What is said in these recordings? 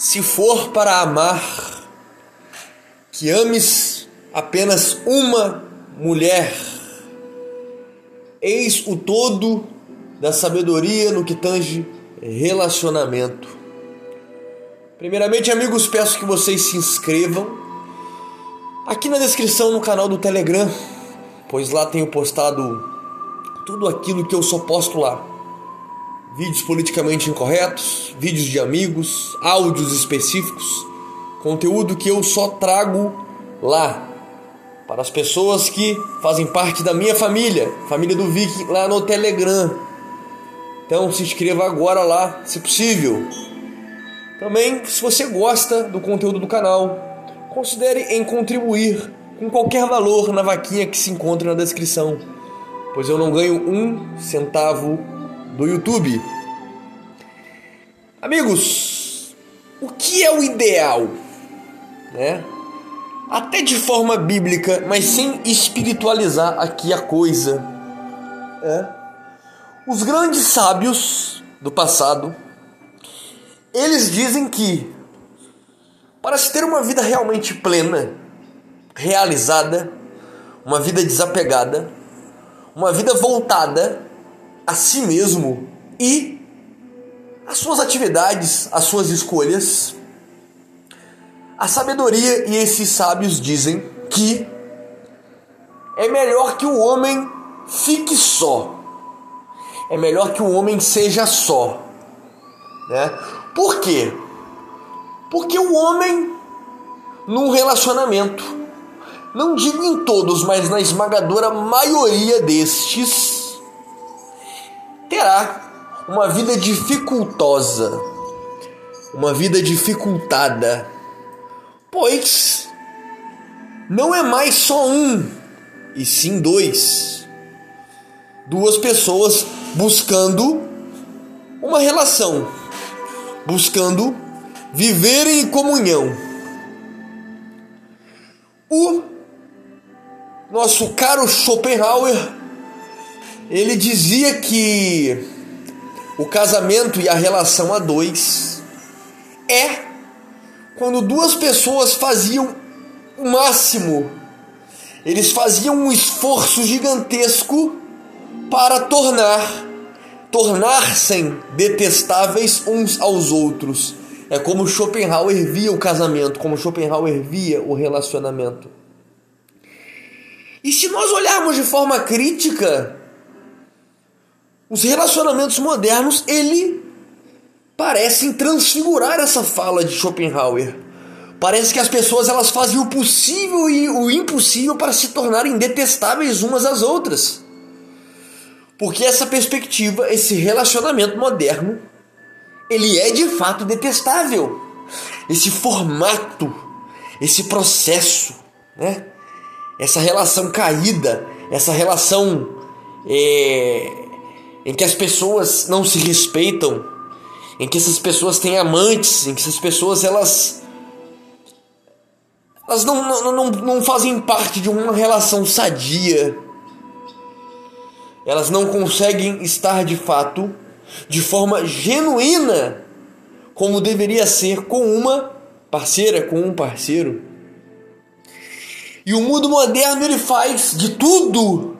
Se for para amar, que ames apenas uma mulher. Eis o todo da sabedoria no que tange relacionamento. Primeiramente, amigos, peço que vocês se inscrevam aqui na descrição no canal do Telegram, pois lá tenho postado tudo aquilo que eu só posto lá. Vídeos politicamente incorretos, vídeos de amigos, áudios específicos, conteúdo que eu só trago lá para as pessoas que fazem parte da minha família, família do Vic lá no Telegram. Então se inscreva agora lá, se possível. Também, se você gosta do conteúdo do canal, considere em contribuir com qualquer valor na vaquinha que se encontra na descrição, pois eu não ganho um centavo do YouTube. Amigos, o que é o ideal? Né? Até de forma bíblica, mas sem espiritualizar aqui a coisa. É. Os grandes sábios do passado, eles dizem que para se ter uma vida realmente plena, realizada, uma vida desapegada, uma vida voltada a si mesmo e as suas atividades, as suas escolhas, a sabedoria e esses sábios dizem que é melhor que o homem fique só. É melhor que o homem seja só. Né? Por quê? Porque o homem, num relacionamento, não digo em todos, mas na esmagadora maioria destes, terá uma vida dificultosa, uma vida dificultada Pois não é mais só um, e sim dois. Duas pessoas buscando uma relação, buscando viver em comunhão. O nosso caro Schopenhauer, ele dizia que o casamento e a relação a dois é quando duas pessoas faziam o máximo, eles faziam um esforço gigantesco para tornar tornar-se detestáveis uns aos outros. É como Schopenhauer via o casamento, como Schopenhauer via o relacionamento. E se nós olharmos de forma crítica, os relacionamentos modernos, ele parecem transfigurar essa fala de Schopenhauer. Parece que as pessoas elas fazem o possível e o impossível para se tornarem detestáveis umas às outras. Porque essa perspectiva, esse relacionamento moderno, ele é de fato detestável. Esse formato, esse processo, né? essa relação caída, essa relação é, em que as pessoas não se respeitam, em que essas pessoas têm amantes, em que essas pessoas elas elas não, não, não, não fazem parte de uma relação sadia. Elas não conseguem estar de fato de forma genuína como deveria ser com uma parceira, com um parceiro. E o mundo moderno ele faz de tudo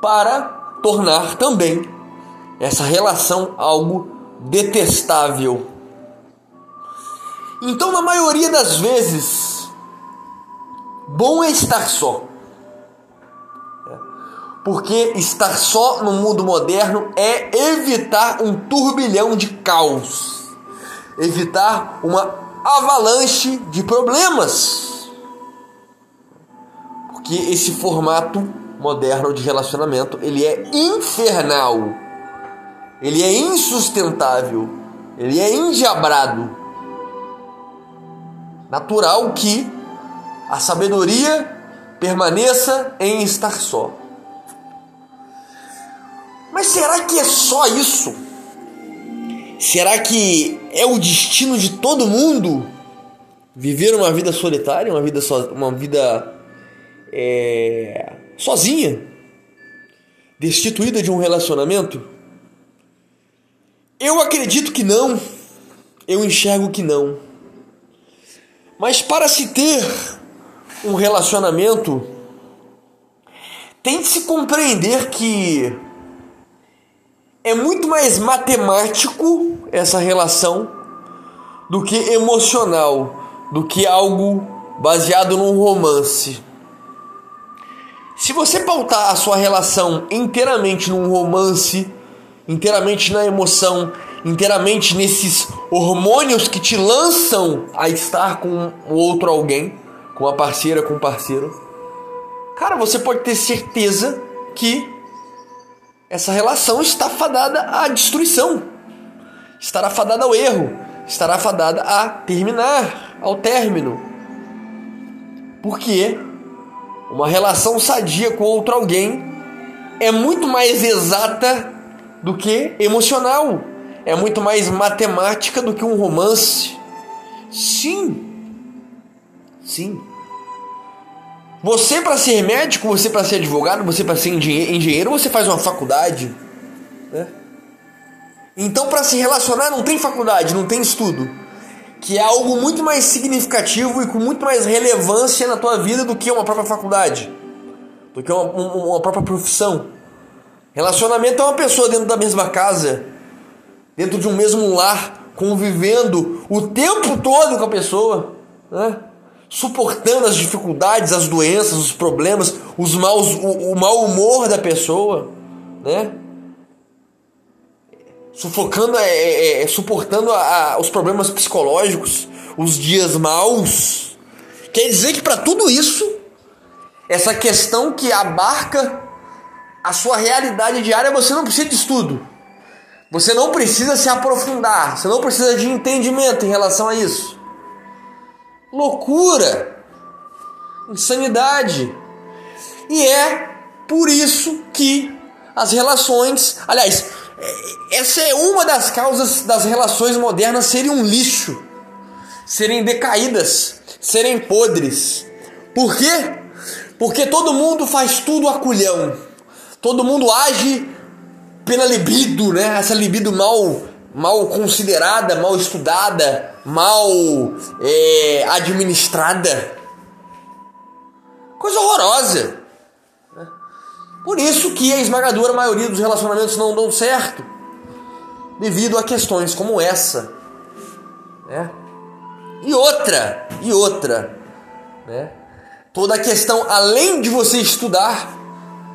para tornar também essa relação algo detestável. Então, na maioria das vezes, bom é estar só. Porque estar só no mundo moderno é evitar um turbilhão de caos, evitar uma avalanche de problemas. Porque esse formato moderno de relacionamento, ele é infernal ele é insustentável, ele é endiabrado. Natural que a sabedoria permaneça em estar só. Mas será que é só isso? Será que é o destino de todo mundo viver uma vida solitária, uma vida, so, uma vida é, sozinha, destituída de um relacionamento? Eu acredito que não. Eu enxergo que não. Mas para se ter um relacionamento, tem que se compreender que é muito mais matemático essa relação do que emocional, do que algo baseado num romance. Se você pautar a sua relação inteiramente num romance, inteiramente na emoção, inteiramente nesses hormônios que te lançam a estar com outro alguém, com a parceira, com o parceiro, cara, você pode ter certeza que essa relação está fadada à destruição, estará fadada ao erro, estará fadada a terminar, ao término. Porque uma relação sadia com outro alguém é muito mais exata do que emocional é muito mais matemática do que um romance. Sim. Sim. Você para ser médico, você para ser advogado, você para ser engenheiro, você faz uma faculdade, né? Então para se relacionar não tem faculdade, não tem estudo, que é algo muito mais significativo e com muito mais relevância na tua vida do que uma própria faculdade, do que uma, uma própria profissão. Relacionamento é uma pessoa dentro da mesma casa dentro de um mesmo lar, convivendo o tempo todo com a pessoa, né? suportando as dificuldades, as doenças, os problemas, os maus, o, o mau humor da pessoa, né? Sufocando, é, é, é suportando a, a, os problemas psicológicos, os dias maus. Quer dizer que para tudo isso, essa questão que abarca a sua realidade diária, você não precisa de estudo. Você não precisa se aprofundar, você não precisa de entendimento em relação a isso. Loucura, insanidade. E é por isso que as relações, aliás, essa é uma das causas das relações modernas serem um lixo, serem decaídas, serem podres. Por quê? Porque todo mundo faz tudo a culhão. Todo mundo age pela libido, né? Essa libido mal, mal considerada, mal estudada, mal é, administrada. Coisa horrorosa. Por isso que a esmagadora maioria dos relacionamentos não dão certo. Devido a questões como essa. Né? E outra, e outra. Né? Toda a questão, além de você estudar,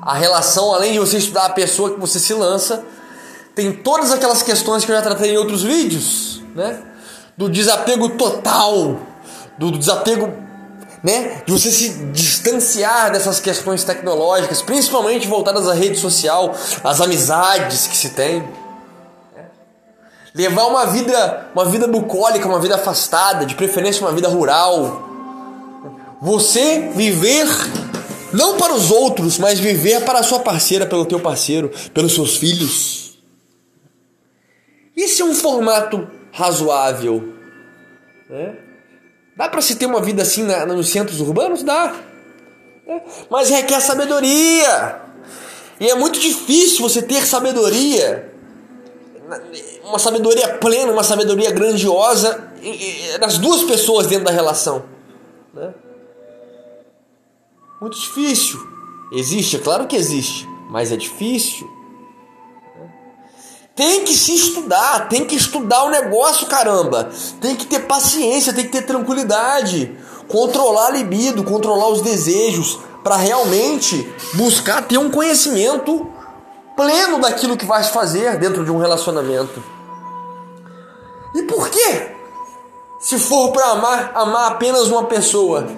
a relação, além de você estudar a pessoa que você se lança, tem todas aquelas questões que eu já tratei em outros vídeos, né? Do desapego total, do desapego, né? De você se distanciar dessas questões tecnológicas, principalmente voltadas à rede social, às amizades que se tem. Levar uma vida, uma vida bucólica, uma vida afastada, de preferência uma vida rural. Você viver não para os outros, mas viver para a sua parceira, pelo teu parceiro, pelos seus filhos. Isso é um formato razoável. Né? Dá para se ter uma vida assim na, nos centros urbanos? Dá. É. Mas requer sabedoria. E é muito difícil você ter sabedoria, uma sabedoria plena, uma sabedoria grandiosa nas duas pessoas dentro da relação. Né? Muito difícil. Existe, é claro que existe, mas é difícil. Tem que se estudar, tem que estudar o negócio, caramba. Tem que ter paciência, tem que ter tranquilidade, controlar a libido, controlar os desejos, para realmente buscar ter um conhecimento pleno daquilo que vai fazer dentro de um relacionamento. E por quê? Se for para amar, amar apenas uma pessoa,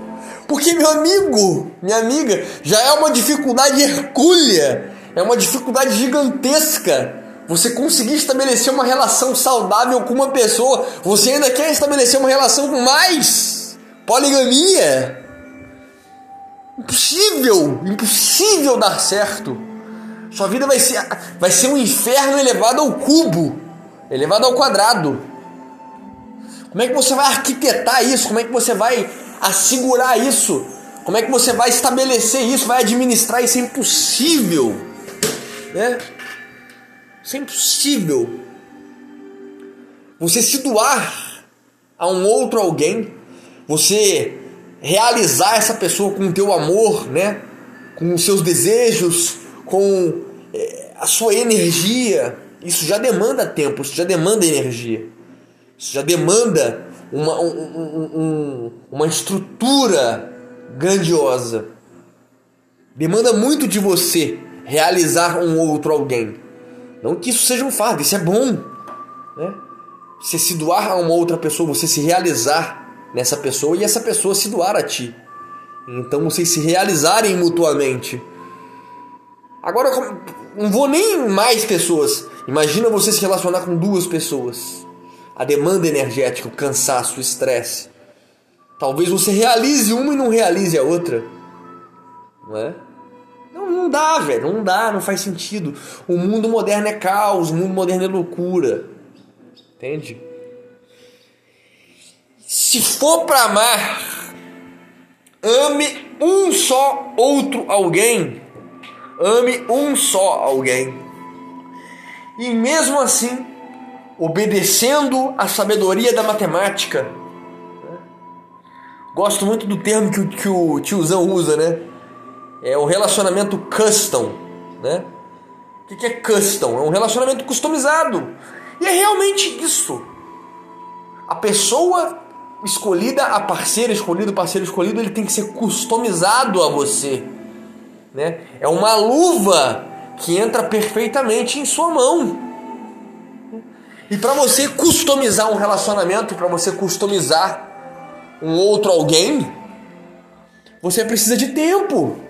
porque, meu amigo, minha amiga, já é uma dificuldade hercúlea, é uma dificuldade gigantesca. Você conseguir estabelecer uma relação saudável com uma pessoa, você ainda quer estabelecer uma relação com mais? Poligamia? Impossível, impossível dar certo. Sua vida vai ser, vai ser um inferno elevado ao cubo, elevado ao quadrado. Como é que você vai arquitetar isso? Como é que você vai assegurar isso? Como é que você vai estabelecer isso, vai administrar isso? É impossível, né? Isso é impossível. Você se doar a um outro alguém você realizar essa pessoa com o teu amor, né? Com os seus desejos, com é, a sua energia. Isso já demanda tempo, isso já demanda energia. Isso já demanda uma, um, um, um, uma estrutura grandiosa. Demanda muito de você realizar um outro alguém. Não que isso seja um fardo, isso é bom. Né? Você se doar a uma outra pessoa, você se realizar nessa pessoa e essa pessoa se doar a ti. Então vocês se realizarem mutuamente. Agora, não vou nem mais pessoas. Imagina você se relacionar com duas pessoas. A demanda energética, o cansaço, o estresse. Talvez você realize uma e não realize a outra. Não é? Não, dá, velho. Não dá, não faz sentido. O mundo moderno é caos, o mundo moderno é loucura. Entende? Se for para amar, ame um só outro alguém. Ame um só alguém. E mesmo assim, obedecendo a sabedoria da matemática. Gosto muito do termo que que o tiozão usa, né? É o relacionamento custom, né? O que é custom? É um relacionamento customizado. E é realmente isso. A pessoa escolhida, a parceira escolhida, o parceiro escolhido, ele tem que ser customizado a você. Né? É uma luva que entra perfeitamente em sua mão. E para você customizar um relacionamento, para você customizar um outro alguém, você precisa de tempo.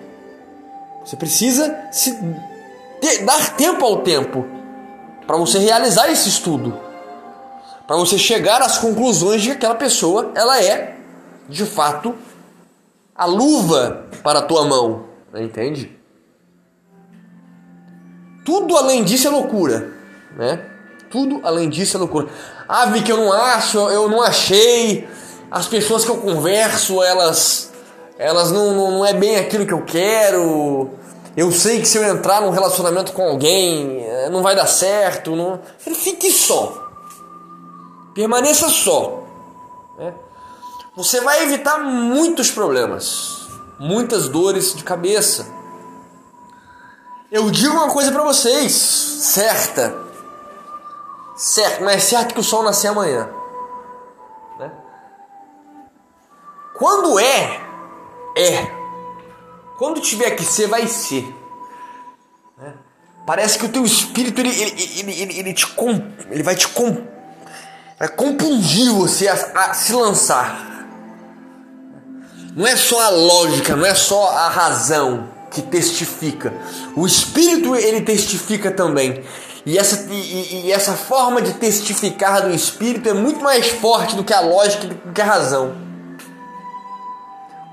Você precisa se ter, dar tempo ao tempo para você realizar esse estudo, para você chegar às conclusões de que aquela pessoa ela é de fato a luva para a tua mão, entende? Tudo além disso é loucura, né? Tudo além disso é loucura. Ah, vi que eu não acho, eu não achei. As pessoas que eu converso, elas elas não, não, não é bem aquilo que eu quero. Eu sei que se eu entrar num relacionamento com alguém, eh, não vai dar certo. Não... Fique só. Permaneça só. Né? Você vai evitar muitos problemas, muitas dores de cabeça. Eu digo uma coisa para vocês, certa. Certo, mas é certo que o sol nasce amanhã. Né? Quando é, é. Quando tiver que ser, vai ser. Né? Parece que o teu espírito ele, ele, ele, ele, te ele vai te com, vai compungir você a, a se lançar. Não é só a lógica, não é só a razão que testifica. O espírito ele testifica também. E essa, e, e, essa forma de testificar do espírito é muito mais forte do que a lógica e do que a razão.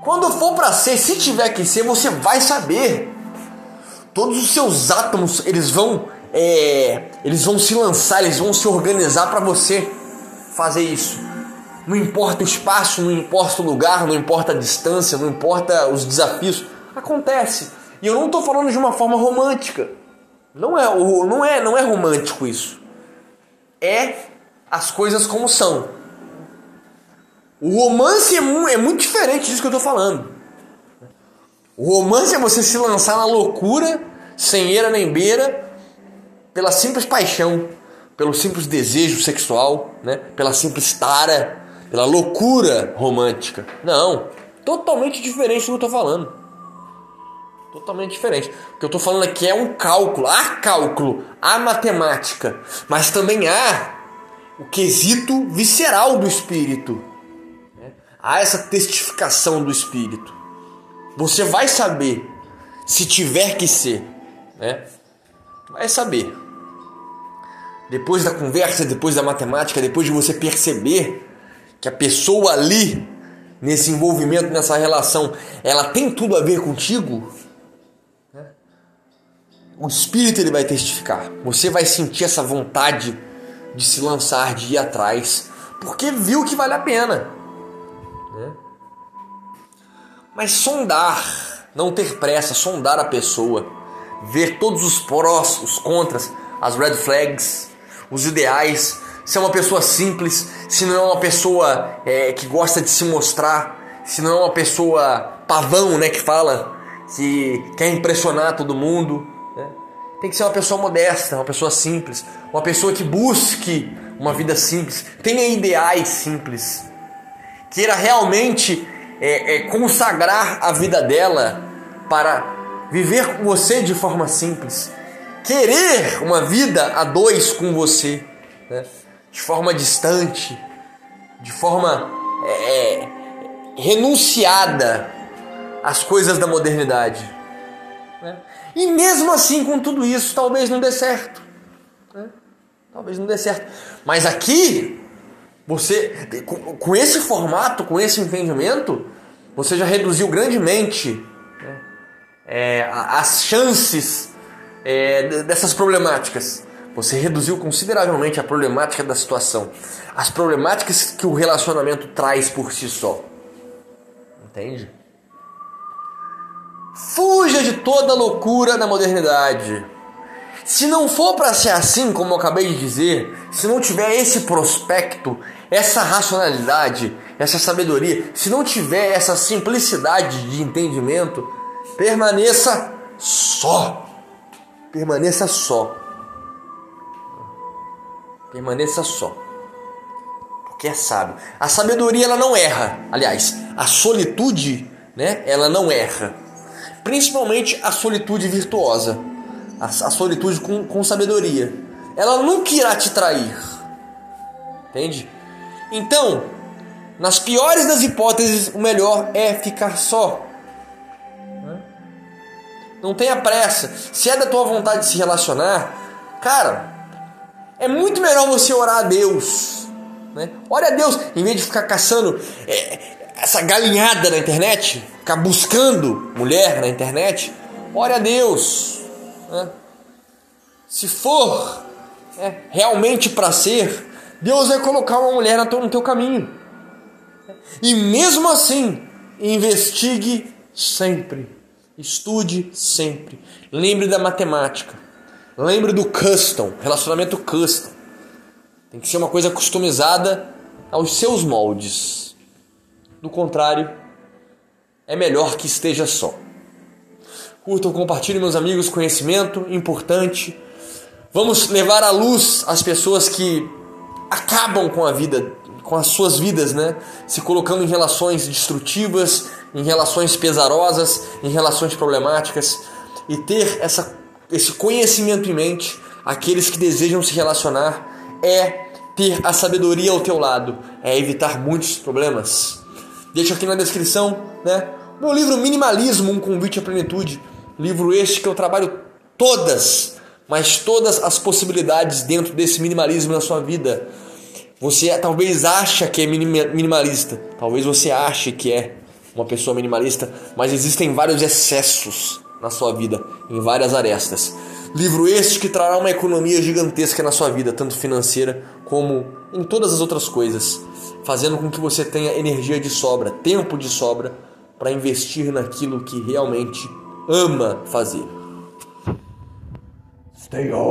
Quando for para ser, se tiver que ser, você vai saber. Todos os seus átomos, eles vão é, eles vão se lançar, eles vão se organizar para você fazer isso. Não importa o espaço, não importa o lugar, não importa a distância, não importa os desafios, acontece. E eu não estou falando de uma forma romântica. Não é, não é, não é romântico isso. É as coisas como são. O romance é, mu é muito diferente disso que eu estou falando. O romance é você se lançar na loucura, sem eira nem beira, pela simples paixão, pelo simples desejo sexual, né? pela simples tara, pela loucura romântica. Não, totalmente diferente do que eu estou falando. Totalmente diferente. O que eu estou falando aqui é um cálculo, há cálculo, há matemática, mas também há o quesito visceral do espírito há essa testificação do Espírito. Você vai saber, se tiver que ser, né? Vai saber. Depois da conversa, depois da matemática, depois de você perceber que a pessoa ali, nesse envolvimento, nessa relação, ela tem tudo a ver contigo, né? o Espírito ele vai testificar. Você vai sentir essa vontade de se lançar, de ir atrás, porque viu que vale a pena. Mas sondar, não ter pressa, sondar a pessoa, ver todos os prós, os contras, as red flags, os ideais, se é uma pessoa simples, se não é uma pessoa é, que gosta de se mostrar, se não é uma pessoa pavão, né, que fala que quer impressionar todo mundo. Né? Tem que ser uma pessoa modesta, uma pessoa simples, uma pessoa que busque uma vida simples, tenha ideais simples, queira realmente é, é, consagrar a vida dela para viver com você de forma simples, querer uma vida a dois com você, né? de forma distante, de forma é, é renunciada às coisas da modernidade. Né? E mesmo assim, com tudo isso, talvez não dê certo. Né? Talvez não dê certo. Mas aqui, você, com esse formato, com esse entendimento, você já reduziu grandemente é, as chances é, dessas problemáticas. Você reduziu consideravelmente a problemática da situação, as problemáticas que o relacionamento traz por si só. Entende? Fuja de toda loucura da modernidade. Se não for para ser assim, como eu acabei de dizer, se não tiver esse prospecto, essa racionalidade, essa sabedoria, se não tiver essa simplicidade de entendimento, Permaneça só. Permaneça só. Permaneça só. Porque é sábio. A sabedoria ela não erra. Aliás, a solitude, né? Ela não erra. Principalmente a solitude virtuosa. A, a solitude com, com sabedoria. Ela nunca irá te trair. Entende? Então, nas piores das hipóteses, o melhor é ficar só. Não tenha pressa. Se é da tua vontade de se relacionar, cara, é muito melhor você orar a Deus. Né? Ore a Deus, em vez de ficar caçando é, essa galinhada na internet, ficar buscando mulher na internet. Ore a Deus. Né? Se for é, realmente para ser, Deus vai colocar uma mulher no teu caminho. E mesmo assim, investigue sempre Estude sempre. Lembre da matemática. Lembre do custom, relacionamento custom. Tem que ser uma coisa customizada aos seus moldes. Do contrário, é melhor que esteja só. Curtam, compartilhem, meus amigos, conhecimento importante. Vamos levar à luz as pessoas que acabam com a vida, com as suas vidas, né? Se colocando em relações destrutivas, em relações pesarosas, em relações problemáticas e ter essa, esse conhecimento em mente, aqueles que desejam se relacionar, é ter a sabedoria ao teu lado, é evitar muitos problemas. Deixa aqui na descrição, né? Meu livro Minimalismo, um convite à plenitude. Livro este que eu trabalho todas, mas todas as possibilidades dentro desse minimalismo na sua vida. Você talvez acha que é minimalista, talvez você ache que é, uma pessoa minimalista, mas existem vários excessos na sua vida, em várias arestas. Livro este que trará uma economia gigantesca na sua vida, tanto financeira como em todas as outras coisas, fazendo com que você tenha energia de sobra, tempo de sobra para investir naquilo que realmente ama fazer. Stay on.